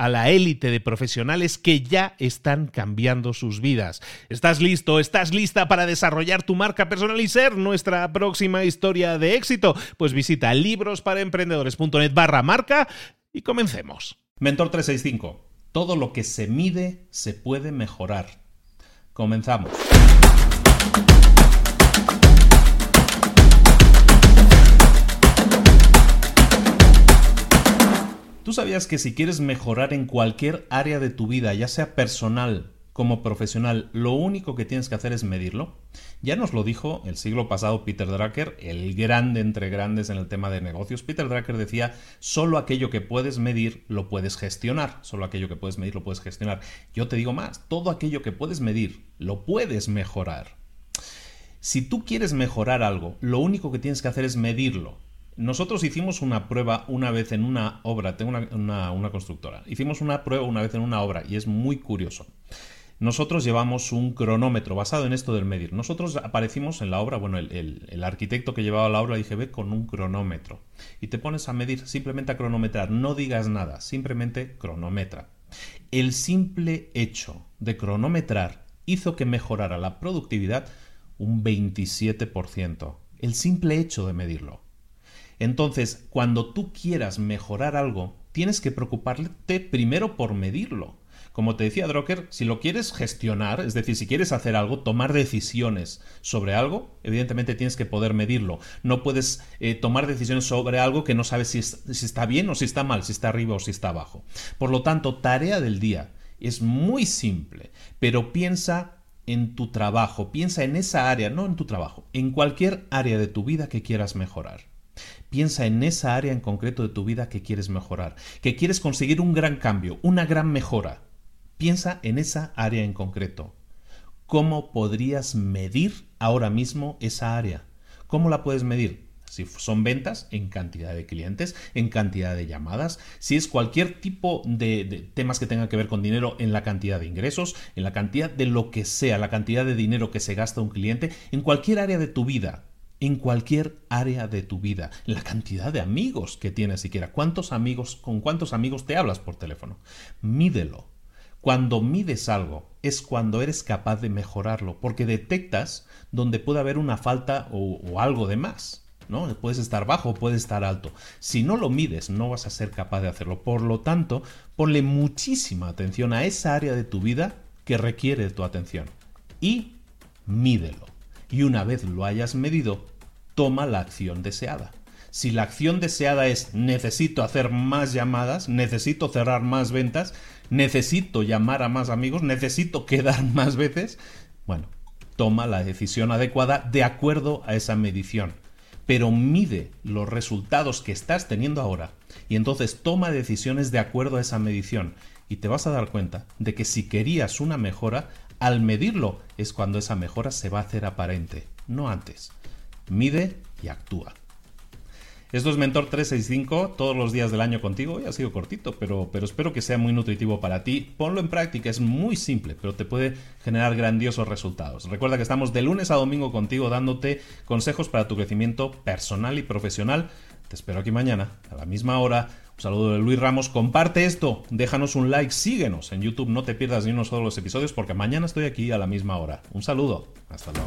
a la élite de profesionales que ya están cambiando sus vidas. ¿Estás listo? ¿Estás lista para desarrollar tu marca personal y ser nuestra próxima historia de éxito? Pues visita librosparaemprendedores.net barra marca y comencemos. Mentor 365. Todo lo que se mide se puede mejorar. Comenzamos. ¿Tú sabías que si quieres mejorar en cualquier área de tu vida, ya sea personal como profesional, lo único que tienes que hacer es medirlo? Ya nos lo dijo el siglo pasado Peter Drucker, el grande entre grandes en el tema de negocios. Peter Drucker decía, solo aquello que puedes medir lo puedes gestionar, solo aquello que puedes medir lo puedes gestionar. Yo te digo más, todo aquello que puedes medir lo puedes mejorar. Si tú quieres mejorar algo, lo único que tienes que hacer es medirlo. Nosotros hicimos una prueba una vez en una obra, tengo una, constructora, hicimos una prueba una vez en una obra y es muy curioso. Nosotros llevamos un cronómetro basado en esto del medir. Nosotros aparecimos en la obra, bueno, el, arquitecto que llevaba la obra dije, ve con un cronómetro. Y te pones a medir, simplemente a cronometrar, no digas nada, simplemente cronometra. El simple hecho de cronometrar hizo que mejorara la productividad un 27%. El simple hecho de medirlo. Entonces, cuando tú quieras mejorar algo, tienes que preocuparte primero por medirlo. Como te decía Drucker, si lo quieres gestionar, es decir, si quieres hacer algo, tomar decisiones sobre algo, evidentemente tienes que poder medirlo. No puedes eh, tomar decisiones sobre algo que no sabes si, si está bien o si está mal, si está arriba o si está abajo. Por lo tanto, tarea del día es muy simple, pero piensa en tu trabajo, piensa en esa área, no en tu trabajo, en cualquier área de tu vida que quieras mejorar. Piensa en esa área en concreto de tu vida que quieres mejorar, que quieres conseguir un gran cambio, una gran mejora. Piensa en esa área en concreto. ¿Cómo podrías medir ahora mismo esa área? ¿Cómo la puedes medir? Si son ventas, en cantidad de clientes, en cantidad de llamadas, si es cualquier tipo de, temas que tengan que ver con dinero, en la cantidad de ingresos, en la cantidad de lo que sea, la cantidad de dinero que se gasta un cliente, en cualquier área de tu vida en cualquier área de tu vida, la cantidad de amigos que tienes siquiera, cuántos amigos, con cuántos amigos te hablas por teléfono. Mídelo. Cuando mides algo es cuando eres capaz de mejorarlo, porque detectas donde puede haber una falta o, algo de más. ¿no? Puedes estar bajo, puedes estar alto. Si no lo mides, no vas a ser capaz de hacerlo. Por lo tanto, ponle muchísima atención a esa área de tu vida que requiere tu atención y mídelo y una vez lo hayas medido, toma la acción deseada. Si la acción deseada es necesito hacer más llamadas, necesito cerrar más ventas, necesito llamar a más amigos, necesito quedar más veces, bueno, toma la decisión adecuada de acuerdo a esa medición. Pero mide los resultados que estás teniendo ahora y entonces toma decisiones de acuerdo a esa medición y te vas a dar cuenta de que si querías una mejora, al medirlo es cuando esa mejora se va a hacer aparente. no antes. Mide y actúa. Esto es Mentor 365, todos los días del año contigo. Hoy ha sido cortito, pero, pero espero que sea muy nutritivo para ti. Ponlo en práctica, es muy simple, pero te puede generar grandiosos resultados. Recuerda que estamos de lunes a domingo contigo dándote consejos para tu crecimiento personal y profesional. Te espero aquí mañana, a la misma hora. Un saludo de Luis Ramos. Comparte esto, déjanos un like, síguenos en YouTube, no te pierdas ni uno solo los episodios porque mañana estoy aquí a la misma hora. Un saludo, hasta luego.